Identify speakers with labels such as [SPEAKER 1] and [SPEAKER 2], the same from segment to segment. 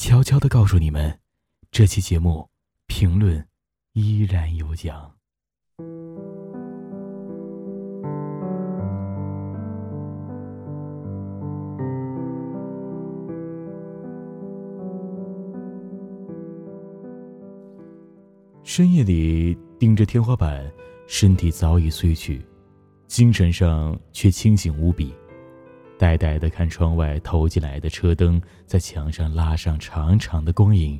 [SPEAKER 1] 悄悄的告诉你们，这期节目评论依然有奖。深夜里盯着天花板，身体早已睡去，精神上却清醒无比。呆呆的看窗外投进来的车灯，在墙上拉上长长的光影。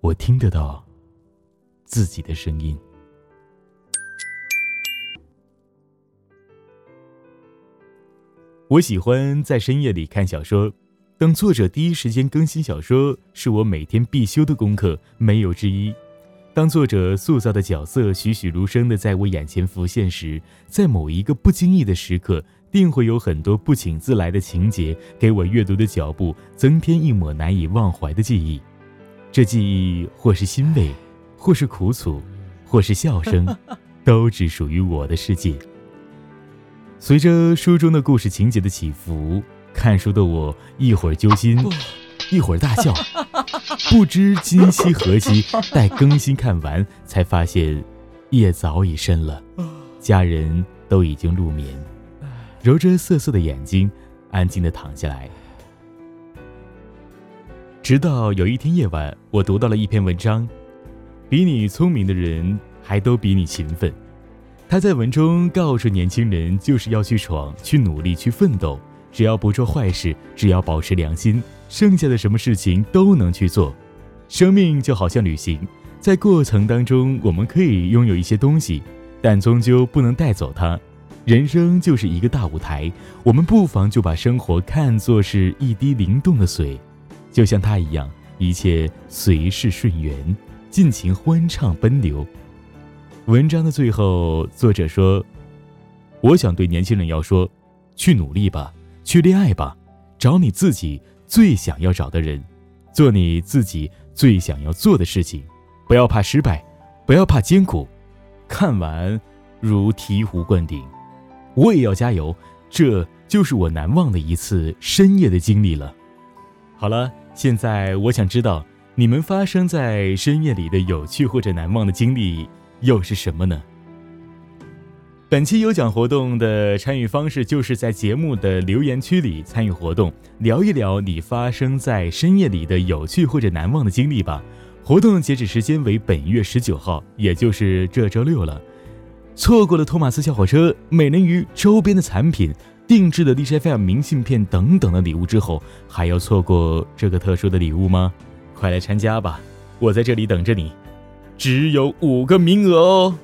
[SPEAKER 1] 我听得到自己的声音。我喜欢在深夜里看小说，等作者第一时间更新小说，是我每天必修的功课，没有之一。当作者塑造的角色栩栩如生的在我眼前浮现时，在某一个不经意的时刻。定会有很多不请自来的情节，给我阅读的脚步增添一抹难以忘怀的记忆。这记忆或是欣慰，或是苦楚，或是笑声，都只属于我的世界。随着书中的故事情节的起伏，看书的我一会儿揪心，一会儿大笑，不知今夕何夕。待更新看完，才发现夜早已深了，家人都已经入眠。揉着涩涩的眼睛，安静的躺下来。直到有一天夜晚，我读到了一篇文章，比你聪明的人还都比你勤奋。他在文中告诉年轻人，就是要去闯，去努力，去奋斗。只要不做坏事，只要保持良心，剩下的什么事情都能去做。生命就好像旅行，在过程当中，我们可以拥有一些东西，但终究不能带走它。人生就是一个大舞台，我们不妨就把生活看作是一滴灵动的水，就像它一样，一切随势顺缘，尽情欢畅奔流。文章的最后，作者说：“我想对年轻人要说，去努力吧，去恋爱吧，找你自己最想要找的人，做你自己最想要做的事情，不要怕失败，不要怕艰苦，看完如醍醐灌顶。”我也要加油，这就是我难忘的一次深夜的经历了。好了，现在我想知道你们发生在深夜里的有趣或者难忘的经历又是什么呢？本期有奖活动的参与方式就是在节目的留言区里参与活动，聊一聊你发生在深夜里的有趣或者难忘的经历吧。活动截止时间为本月十九号，也就是这周六了。错过了托马斯小火车、美人鱼周边的产品、定制的 DJ FM 明信片等等的礼物之后，还要错过这个特殊的礼物吗？快来参加吧！我在这里等着你，只有五个名额哦。